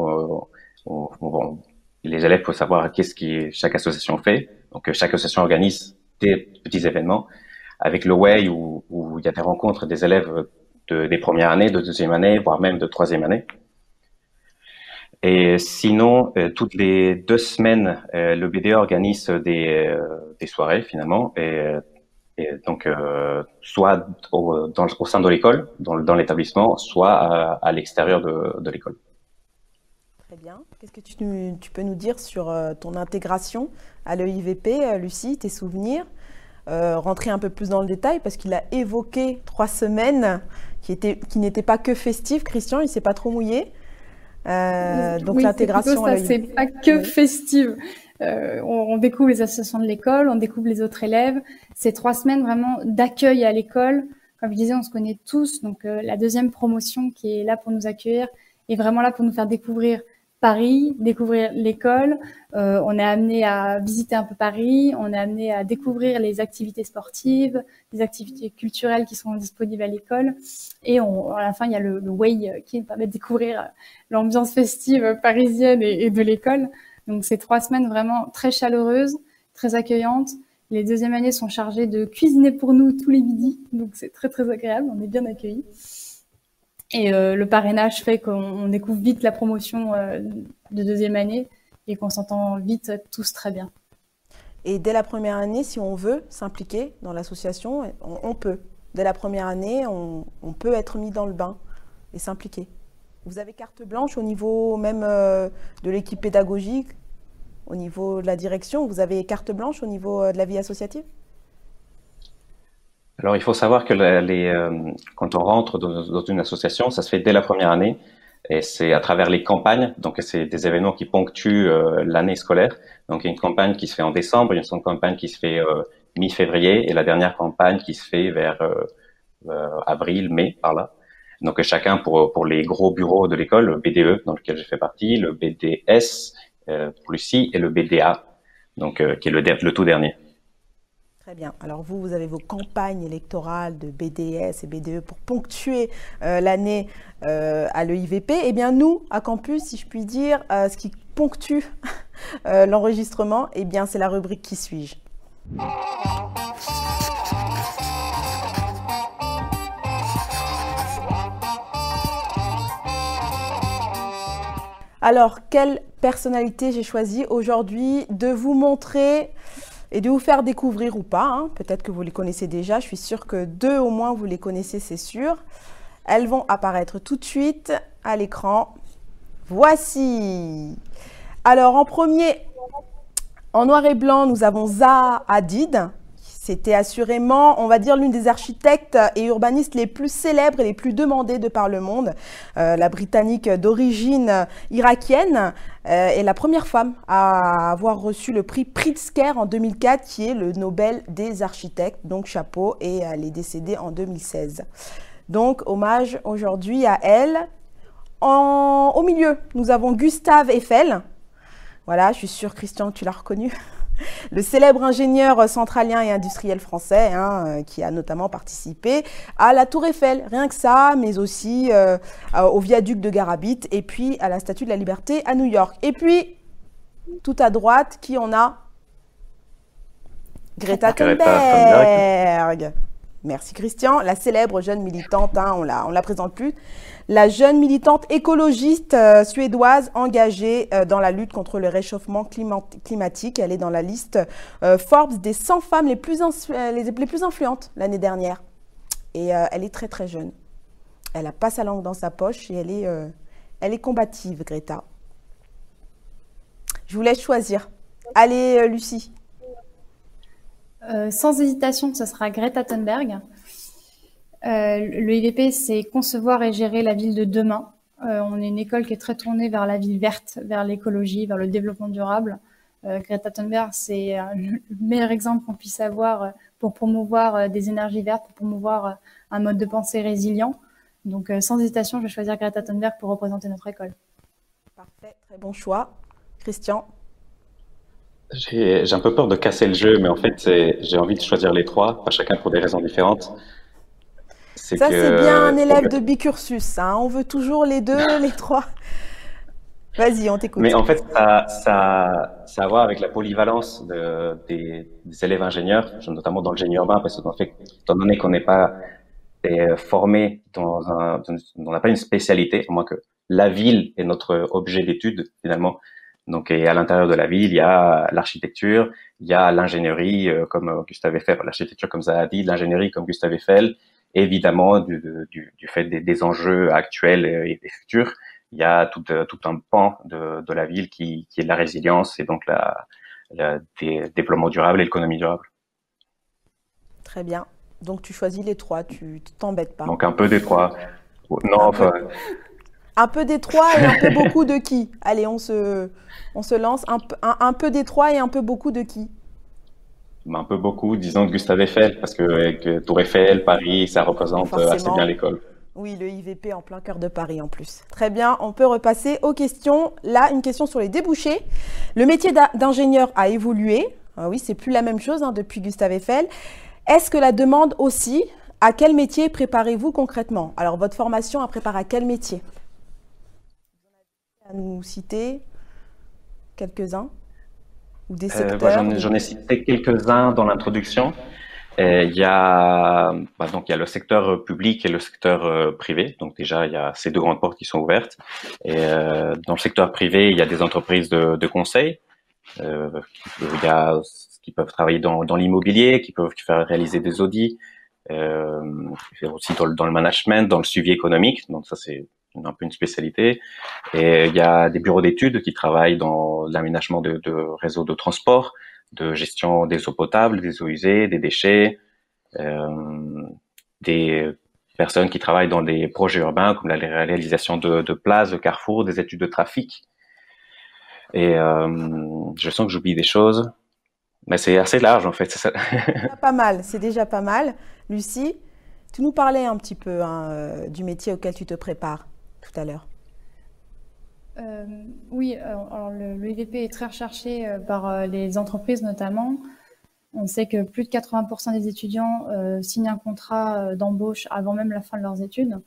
les élèves peuvent savoir qu'est-ce qui chaque association fait. Donc chaque association organise des petits événements avec le Way où, où il y a des rencontres des élèves de, des premières années, de deuxième année, voire même de troisième année. Et sinon, toutes les deux semaines, le BDE organise des, soirées finalement. Et donc, euh, soit au, sein de l'école, dans, l'établissement, soit à, l'extérieur de, l'école. Très bien. Qu'est-ce que tu, peux nous dire sur euh, ton intégration à l'EIVP, euh, Lucie, tes souvenirs euh, Rentrer un peu plus dans le détail parce qu'il a évoqué trois semaines qui, qui n'étaient pas que festives. Christian, il ne s'est pas trop mouillé. Euh, donc oui, l'intégration. Ça, c'est pas que festive. Euh, on, on, découvre les associations de l'école, on découvre les autres élèves. C'est trois semaines vraiment d'accueil à l'école. Comme je disais, on se connaît tous. Donc euh, la deuxième promotion qui est là pour nous accueillir est vraiment là pour nous faire découvrir Paris, découvrir l'école. Euh, on est amené à visiter un peu Paris. On est amené à découvrir les activités sportives, les activités culturelles qui sont disponibles à l'école. Et à la fin, il y a le, le Way qui nous permet de découvrir l'ambiance festive parisienne et, et de l'école. Donc c'est trois semaines vraiment très chaleureuses, très accueillantes. Les deuxièmes années sont chargées de cuisiner pour nous tous les midis, donc c'est très très agréable, on est bien accueillis. Et euh, le parrainage fait qu'on découvre vite la promotion euh, de deuxième année et qu'on s'entend vite tous très bien. Et dès la première année, si on veut s'impliquer dans l'association, on, peut. Dès la première année, on, peut être mis dans le bain et s'impliquer. Vous avez carte blanche au niveau même euh, de l'équipe pédagogique, au niveau de la direction Vous avez carte blanche au niveau de la vie associative? Alors, il faut savoir que les, euh, quand on rentre dans, une association, ça se fait dès la première année. Et c'est à travers les campagnes, donc c'est des événements qui ponctuent euh, l'année scolaire. Donc il y a une campagne qui se fait en décembre, il y a une campagne qui se fait euh, mi-février, et la dernière campagne qui se fait vers avril, mai, par là. Donc chacun pour, pour les gros bureaux de l'école, le BDE dans lequel j'ai fait partie, le BDS euh, pour Lucie et le BDA, donc euh, qui est le, le tout dernier. Très bien. Alors vous, vous avez vos campagnes électorales de BDS et BDE pour ponctuer euh, l'année euh, à l'EIVP. Eh bien nous, à Campus, si je puis dire, euh, ce qui ponctue l'enregistrement, eh bien c'est la rubrique Qui suis-je? Alors, quelle personnalité j'ai choisi aujourd'hui de vous montrer et de vous faire découvrir ou pas. Hein. Peut-être que vous les connaissez déjà. Je suis sûre que deux au moins, vous les connaissez, c'est sûr. Elles vont apparaître tout de suite à l'écran. Voici. Alors, en premier, en noir et blanc, nous avons Zaha Hadid. C'était assurément, on va dire, l'une des architectes et urbanistes les plus célèbres et les plus demandées de par le monde. Euh, la Britannique d'origine irakienne euh, est la première femme à avoir reçu le prix Pritzker en 2004, qui est le Nobel des architectes. Donc chapeau, et elle est décédée en 2016. Donc hommage aujourd'hui à elle. au milieu, nous avons Gustave Eiffel. Voilà, je suis sûre, Christian, tu l'as reconnu le célèbre ingénieur centralien et industriel français, hein, euh, qui a notamment participé à la Tour Eiffel, rien que ça, mais aussi euh, au viaduc de Garabit et puis à la Statue de la Liberté à New York. Et puis, tout à droite, qui on a? Greta Thunberg. Merci Christian. La célèbre jeune militante, hein, on la, on la présente plus. La jeune militante écologiste euh, suédoise engagée euh, dans la lutte contre le réchauffement climatique. Elle est dans la liste euh, Forbes des 100 femmes les plus, influentes l'année dernière. Et elle est très très jeune. Elle n'a pas sa langue dans sa poche et elle est, elle est combative, Greta. Je vous laisse choisir. Allez, Lucie. Sans hésitation, ce sera Greta Thunberg. Euh, le IVP, c'est concevoir et gérer la ville de demain. Euh, on est une école qui est très tournée vers la ville verte, vers l'écologie, vers le développement durable. Greta Thunberg, c'est le meilleur exemple qu'on puisse avoir pour promouvoir des énergies vertes, pour promouvoir un mode de pensée résilient. Donc, sans hésitation, je vais choisir Greta Thunberg pour représenter notre école. Parfait, très bon choix. Christian? J'ai un peu peur de casser le jeu, mais en fait, j'ai envie de choisir les trois, pas chacun pour des raisons différentes. Ça, c'est bien un élève de bicursus. Hein. On veut toujours les deux, les trois. Vas-y, on t'écoute. Mais en fait, ça, ça, ça a à voir avec la polyvalence de, des, des, élèves ingénieurs, notamment dans le génie urbain, parce que, fait, étant donné qu'on n'est pas formé dans un, on n'a pas une spécialité, au moins que la ville est notre objet d'étude finalement. Donc, et à l'intérieur de la ville, il y a l'architecture, il y a l'ingénierie, euh, comme euh, Gustave Eiffel, l'architecture comme ça a dit, l'ingénierie comme Gustave Eiffel, évidemment du, du, du fait des, des, enjeux actuels et des futurs, il y a tout, euh, tout un pan de, de la ville qui, qui, est la résilience et donc la, la des, développement durable et l'économie durable. Très bien. Donc tu choisis les trois, tu t'embêtes pas. Donc un peu des trois. Non, enfin, un peu d'étroit et un peu beaucoup de qui? Allez, on se, on se lance. Un, un, peu d'étroit et un peu beaucoup de qui? Un peu beaucoup, disons Gustave Eiffel, parce que, avec Tour Eiffel, Paris, ça représente euh, assez bien l'école. Oui, le IVP en plein cœur de Paris en plus. Très bien, on peut repasser aux questions. Là, une question sur les débouchés. Le métier d'ingénieur a évolué. Ah oui, c'est plus la même chose hein, depuis Gustave Eiffel. Est-ce que la demande aussi À quel métier préparez-vous concrètement? Alors, votre formation a préparé à quel métier? À nous citer quelques-uns ou des euh, J'en ai cité quelques-uns dans l'introduction. Il y a bah, donc il y a le secteur public et le secteur euh, privé. Donc déjà il y a ces deux grandes portes qui sont ouvertes. Et euh, dans le secteur privé il y a des entreprises de, de conseil. Euh, il y a qui peuvent travailler dans, dans l'immobilier, qui peuvent faire réaliser des audits, euh, aussi dans le, dans le management, dans le suivi économique. Donc ça c'est un peu une spécialité. Et il y a des bureaux d'études qui travaillent dans l'aménagement de, réseaux de transport, de gestion des eaux potables, des eaux usées, des déchets, euh, des personnes qui travaillent dans des projets urbains comme la réalisation de, places, de carrefours, des études de trafic. Et euh, je sens que j'oublie des choses, mais c'est assez large en fait. C'est pas mal, c'est déjà pas mal. Lucie, tu nous parlais un petit peu hein, euh, du métier auquel tu te prépares tout à l'heure euh, Oui, euh, alors le, IVP est très recherché euh, par les entreprises notamment. On sait que plus de 80% des étudiants signent un contrat d'embauche avant même la fin de leurs études.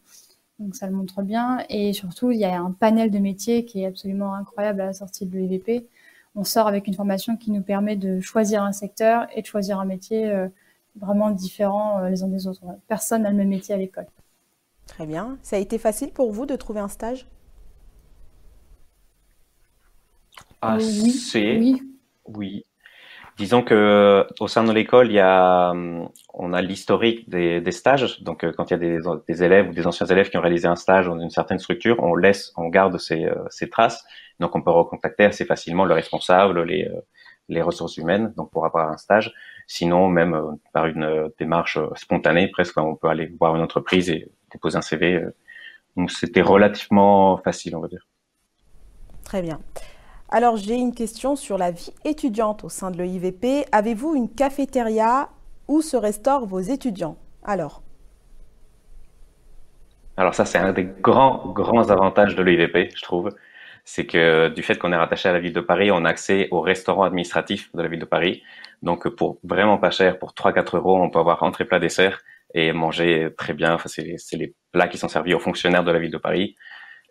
Donc ça le montre bien. Et surtout, il y a un panel de métiers qui est absolument incroyable à la sortie de l'IVP. On sort avec une formation qui nous permet de choisir un secteur et de choisir un métier vraiment différent les uns des autres. Personne n'a le même métier à l'école. Très bien. Ça a été facile pour vous de trouver un stage? Assez. Oui. oui. Disons que au sein de l'école, il y a, on a l'historique des, des, stages. Donc, euh, quand il y a des, des, élèves ou des anciens élèves qui ont réalisé un stage dans une certaine structure, on laisse, on garde ces, euh, ces traces. Donc, on peut recontacter assez facilement le responsable, les, euh, les ressources humaines, donc pour avoir un stage. Sinon, même euh, par une démarche spontanée, presque, on peut aller voir une entreprise et déposer un CV. Donc c'était relativement facile, on va dire. Très bien. Alors j'ai une question sur la vie étudiante au sein de l'EIVP. Avez-vous une cafétéria où se restaurent vos étudiants? Alors alors ça, c'est un des grands, grands avantages de l'EIVP, je trouve. C'est que du fait qu'on est rattaché à la ville de Paris, on a accès au restaurant administratif de la ville de Paris. Donc pour vraiment pas cher, pour 3-4 euros, on peut avoir entrée, plat, dessert et manger très bien. Enfin, c'est les plats qui sont servis aux fonctionnaires de la ville de Paris.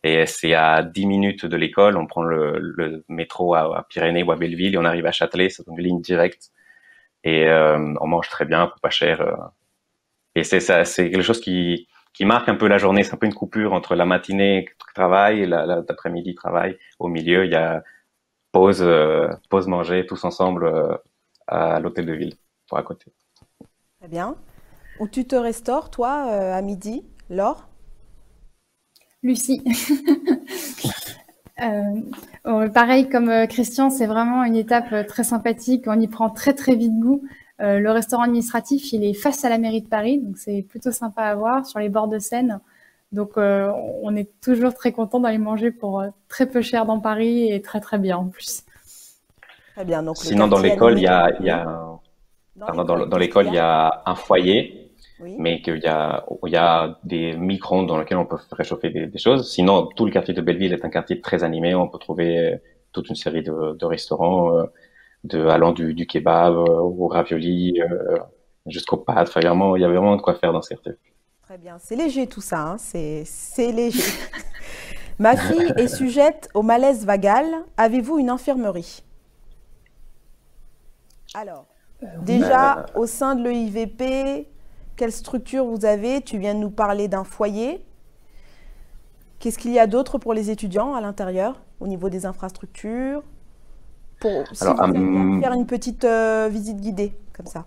Et c'est à 10 minutes de l'école, on prend le, métro à, Pyrénées ou à Belleville et on arrive à Châtelet, c'est une ligne directe. Et euh, on mange très bien pour pas cher. Euh. Et c'est quelque chose qui, marque un peu la journée. C'est un peu une coupure entre la matinée travail et l'après-midi travail. Au milieu, il y a pause, euh, pause manger tous ensemble à l'hôtel de ville, pour à. Très bien. Où tu te restaures, toi, euh, à midi, Laure? Lucie. pareil comme Christian, c'est vraiment une étape très sympathique. On y prend très très vite goût. Euh, le restaurant administratif, il est face à la mairie de Paris, donc c'est plutôt sympa à voir, sur les bords de Seine. Donc euh, on est toujours très content d'aller manger pour euh, très peu cher dans Paris et très très bien en plus. Très bien. Donc, Sinon, dans l'école, il y a, y a... dans, l'école, il y a un foyer, mais qu'il y a, il y a des micro-ondes dans lesquels on peut réchauffer des, choses. Sinon, tout le quartier de Belleville est un quartier très animé. On peut trouver toute une série de, de restaurants de allant du, du kebab euh, au ravioli euh, jusqu'au pâtes. il y a vraiment de quoi faire dans ces Très bien, c'est léger tout ça, hein. c'est léger. Ma fille est sujette au malaise vagal. Avez-vous une infirmerie? Alors, euh, déjà, au sein de l'EIVP, quelle structure vous avez Tu viens de nous parler d'un foyer. Qu'est-ce qu'il y a d'autre pour les étudiants à l'intérieur, au niveau des infrastructures pour alors, hum, faire une petite euh, visite guidée comme ça.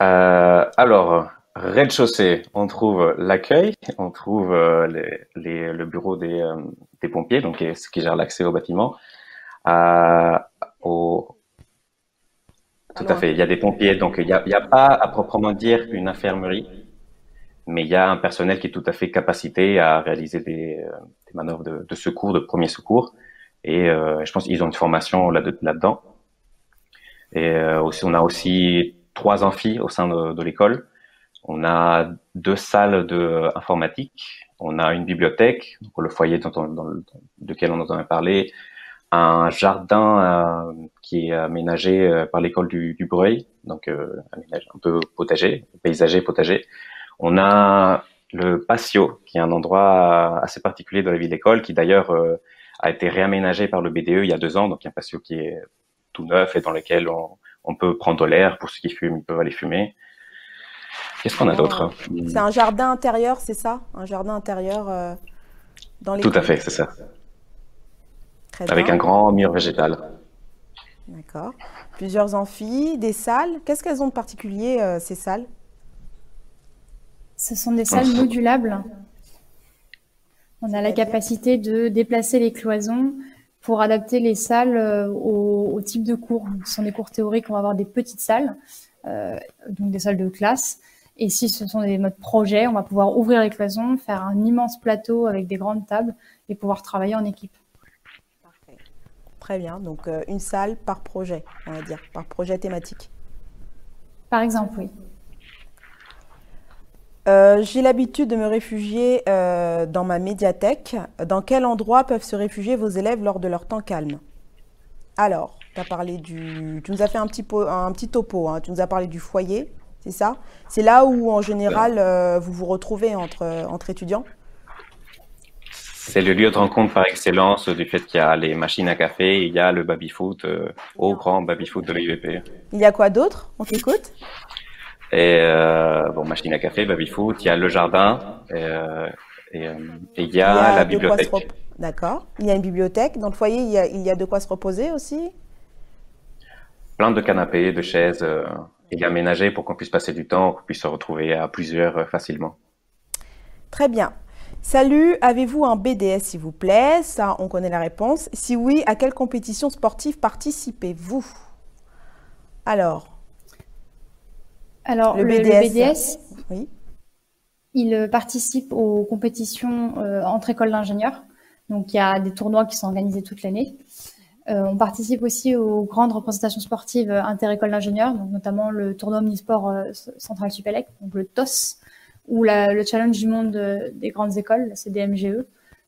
Euh, alors, rez-de-chaussée, on trouve l'accueil, on trouve euh, les, le bureau des, des, pompiers, donc ce qui gère l'accès au bâtiment. Au... Tout à fait, il y a des pompiers, donc il n'y a, a, pas à proprement dire une infirmerie, mais il y a un personnel qui est tout à fait capacité à réaliser des, des manœuvres de, de, secours, de premier secours. Et euh, je pense qu'ils ont une formation là-dedans. et euh, aussi, on a aussi trois amphis au sein de, de l'école. On a deux salles de informatique. On a une bibliothèque, le foyer dont on, dans duquel on entendait parler, un jardin euh, qui est aménagé euh, par l'école du, du Breuil, donc euh, un peu potager, paysager, potager. On a le patio, qui est un endroit assez particulier de la ville d'école, qui d'ailleurs a été réaménagé par le BDE il y a deux ans, donc un patio qui est tout neuf et dans lequel on, peut prendre l'air. Pour ceux qui fument, ils peuvent aller fumer. Qu'est-ce qu'on a d'autre C'est un jardin intérieur, c'est ça? Un jardin intérieur euh, dans les. Tout à fait, c'est ça. Avec un grand mur végétal. D'accord. Plusieurs amphis, des salles. Qu'est-ce qu'elles ont de particulier, euh, ces salles? Ce sont des salles modulables on a la capacité de déplacer les cloisons pour adapter les salles euh, au, type de cours. Ce sont des cours théoriques, on va avoir des petites salles, euh, donc des salles de classe. Et si ce sont des modes projet, on va pouvoir ouvrir les cloisons, faire un immense plateau avec des grandes tables et pouvoir travailler en équipe. Très bien. Donc euh, une salle par projet, on va dire, par projet thématique. Par exemple, oui. Euh, j'ai l'habitude de me réfugier euh, dans ma médiathèque. Dans quel endroit peuvent se réfugier vos élèves lors de leur temps calme? Alors, as parlé du... tu nous as fait un petit, un petit topo, hein. tu nous as parlé du foyer, c'est ça? C'est là où, en général, euh, vous vous retrouvez entre, entre étudiants? C'est le lieu de rencontre par excellence du fait qu'il y a les machines à café, il y a le baby-foot, au grand baby-foot de l'UVP. Il y a quoi d'autre On t'écoute et euh, bon, machine à café, baby foot, il y a le jardin et, euh, et, euh, il y a, la bibliothèque. D'accord. Il y a une bibliothèque. Dans le foyer, il y a, il y a de quoi se reposer aussi Plein de canapés, de chaises. Euh, il y a aménagé pour qu'on puisse passer du temps, qu'on puisse se retrouver à plusieurs facilement. Très bien. Salut, avez-vous un BDS s'il vous plaît? Ça, on connaît la réponse. Si oui, à quelle compétition sportive participez-vous? Alors. Alors, le, BDS, oui. il participe aux compétitions euh, entre écoles d'ingénieurs. Donc, il y a des tournois qui sont organisés toute l'année. Euh, on participe aussi aux grandes représentations sportives inter-écoles d'ingénieurs, donc notamment le tournoi omnisport euh, central Supélec, donc le TOS, ou le challenge du monde des grandes écoles, la CDMGE,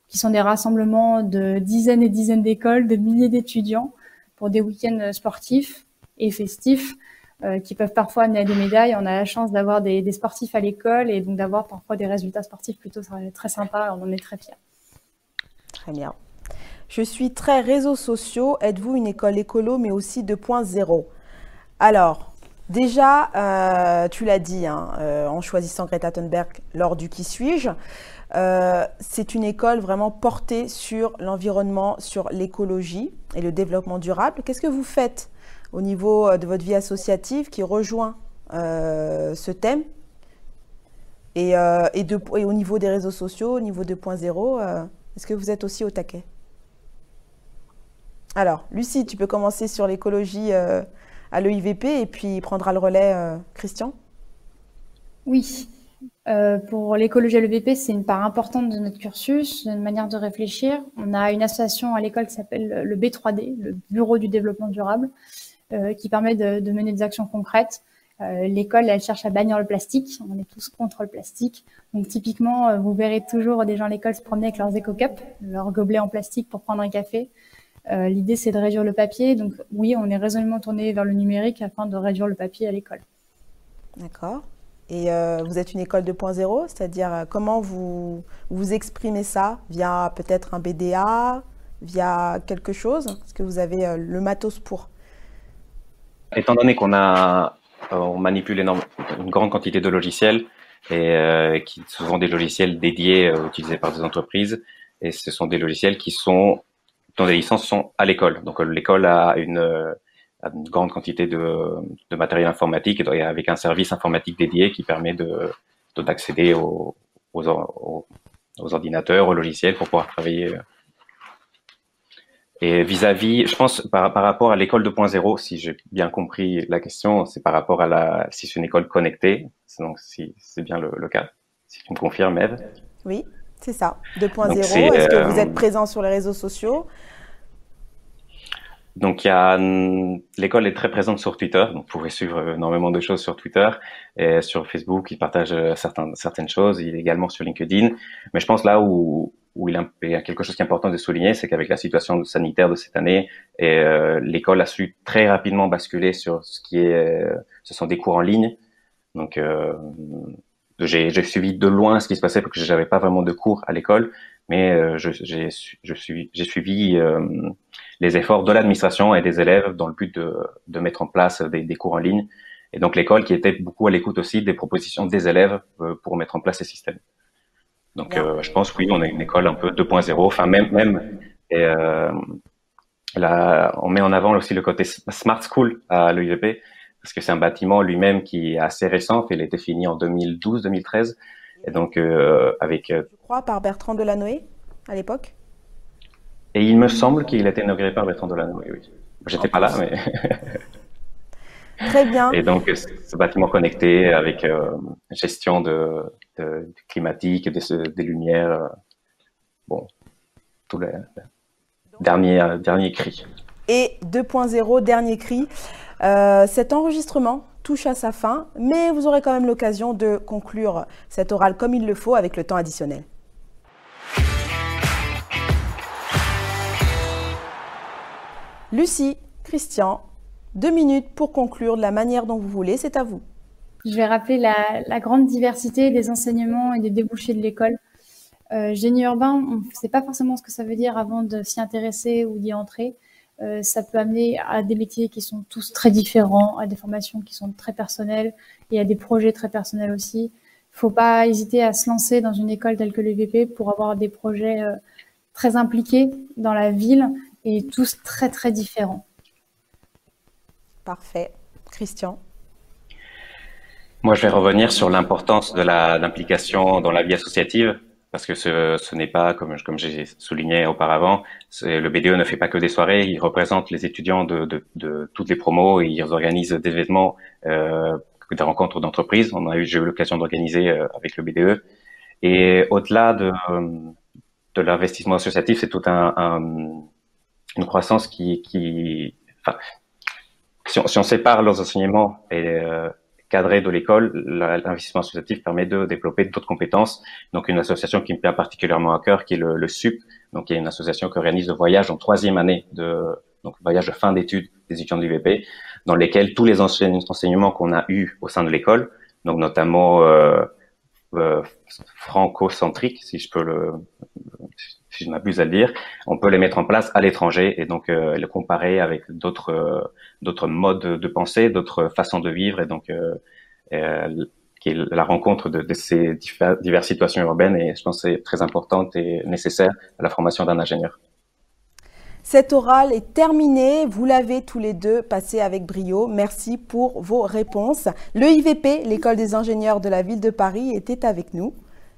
qui sont des rassemblements de dizaines et dizaines d'écoles, de milliers d'étudiants pour des week-ends sportifs et festifs euh, qui peuvent parfois amener à des médailles. On a la chance d'avoir des, des, sportifs à l'école et donc d'avoir parfois des résultats sportifs plutôt très sympas. On en est très fiers. Très bien. Je suis très réseaux sociaux. Êtes-vous une école écolo mais aussi 2.0 Alors, Déjà, euh, tu l'as dit, hein, euh, en choisissant Greta Thunberg lors du Qui suis-je, euh, c'est une école vraiment portée sur l'environnement, sur l'écologie et le développement durable. Qu'est-ce que vous faites au niveau de votre vie associative qui rejoint ce thème et, et, au niveau des réseaux sociaux, au niveau 2.0, est-ce que vous êtes aussi au taquet? Alors, Lucie, tu peux commencer sur l'écologie à l'EIVP et puis prendra le relais, euh, Christian? Oui. Euh, pour l'écologie à l'EVP, c'est une part importante de notre cursus, notre manière de réfléchir. On a une association à l'école qui s'appelle le B3D, le Bureau du développement durable, euh, qui permet de, mener des actions concrètes. l'école, elle cherche à bannir le plastique. On est tous contre le plastique. Donc typiquement, vous verrez toujours des gens à l'école se promener avec leurs éco-cups, leurs gobelets en plastique pour prendre un café. Euh, l'idée, c'est de réduire le papier. Donc oui, on est résolument tourné vers le numérique afin de réduire le papier à l'école. D'accord. Et euh, vous êtes une école 2.0, c'est-à-dire euh, comment vous, vous exprimez ça? Via peut-être un BDA Via quelque chose? Est-ce que vous avez le matos pour? Étant donné qu'on a, on manipule une grande quantité de logiciels, et qui sont des logiciels dédiés utilisés par des entreprises, et ce sont des logiciels qui sont dont les licences sont à l'école. Donc euh, l'école a une, euh, une, grande quantité de, de, matériel informatique et avec un service informatique dédié qui permet de d'accéder aux, aux, ordinateurs, aux logiciels pour pouvoir travailler. Et vis-à-vis, je pense par, par rapport à l'école 2.0, si j'ai bien compris la question, c'est par rapport à la si c'est une école connectée, donc si c'est bien le, le, cas. Si tu me confirmes, Eve. Oui. C'est ça, 2.0. Est-ce que vous êtes euh, présent sur les réseaux sociaux? Donc il y a l'école est très présente sur Twitter, donc vous pouvez suivre énormément de choses sur Twitter et sur Facebook, ils partagent euh, certaines certaines choses, il est également sur LinkedIn. Mais je pense là où où il y a quelque chose qui est important de souligner, c'est qu'avec la situation sanitaire de cette année, et euh, l'école a su très rapidement basculer sur ce qui est, ce sont des cours en ligne. Donc euh, j'ai suivi de loin ce qui se passait parce que j'avais pas vraiment de cours à l'école, mais euh, j'ai suivi euh, les efforts de l'administration et des élèves dans le but de, de mettre en place des, des, cours en ligne. Et donc l'école qui était beaucoup à l'écoute aussi des propositions des élèves euh, pour mettre en place ces systèmes. Donc je pense oui, on est une école un peu 2.0, enfin même même et, là, on met en avant aussi le côté smart school à l'UIVP parce que c'est un bâtiment lui-même qui est assez récent, il a été fini en 2012-2013, et donc euh, avec... Euh, Je crois par Bertrand Delanoë à l'époque Et il me semble qu'il a été inauguré par Bertrand Delanoë, oui. J'étais pas là, mais... Très bien. Et donc, ce bâtiment connecté avec euh, gestion de, de, climatique, des, des lumières, euh, bon, tout le dernier, dernier cri. Et 2.0, dernier cri. Euh, cet enregistrement touche à sa fin, mais vous aurez quand même l'occasion de conclure cet oral comme il le faut avec le temps additionnel. Lucie, Christian, deux minutes pour conclure de la manière dont vous voulez, c'est à vous. Je vais rappeler la, grande diversité des enseignements et des débouchés de l'école. Euh, génie urbain, on ne sait pas forcément ce que ça veut dire avant de s'y intéresser ou d'y entrer. Euh, ça peut amener à des métiers qui sont tous très différents, à des formations qui sont très personnelles et à des projets très personnels aussi. Il faut pas hésiter à se lancer dans une école telle que l'UVP pour avoir des projets euh, très impliqués dans la ville et tous très très différents. Parfait. Christian? Moi, je vais revenir sur l'importance de l'implication dans la vie associative parce que ce, ce n'est pas, comme, comme j'ai souligné auparavant, le BDE ne fait pas que des soirées, il représente les étudiants de, de, de toutes les promos, et ils organisent des événements, euh, des rencontres d'entreprises. On a eu, j'ai eu l'occasion d'organiser euh, avec le BDE. Et au-delà de, de l'investissement associatif, c'est tout un, un, une croissance qui, qui enfin, si on, si on sépare leurs enseignements et euh, cadré de l'école, l'investissement associatif permet de développer d'autres compétences. Donc, une association qui me tient particulièrement à cœur, qui est le, SUP, donc qui est une association qui organise le voyage en troisième année de donc voyage de fin d'études des étudiants de l'UVP, dans lesquels tous les enseignements qu'on a eus au sein de l'école, donc notamment euh, euh, franco-centriques, si je peux le, si je m'abuse à le dire, on peut les mettre en place à l'étranger et donc euh, les comparer avec d'autres euh, d'autres modes de pensée, d'autres façons de vivre et donc euh, euh, la rencontre de, de ces diverses situations urbaines et je pense que c'est très importante et nécessaire à la formation d'un ingénieur. Cet oral est terminé. Vous l'avez tous les deux passé avec brio. Merci pour vos réponses. Le IVP, l'École des ingénieurs de la ville de Paris, était avec nous.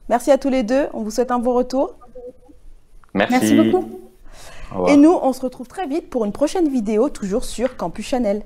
Merci à tous les deux. On vous souhaite un bon retour. Merci. Beaucoup. Et nous, on se retrouve très vite pour une prochaine vidéo, toujours sur Campus Chanel.